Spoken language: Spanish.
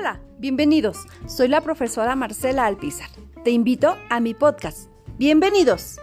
Hola, bienvenidos. Soy la profesora Marcela Alpizar. Te invito a mi podcast. Bienvenidos.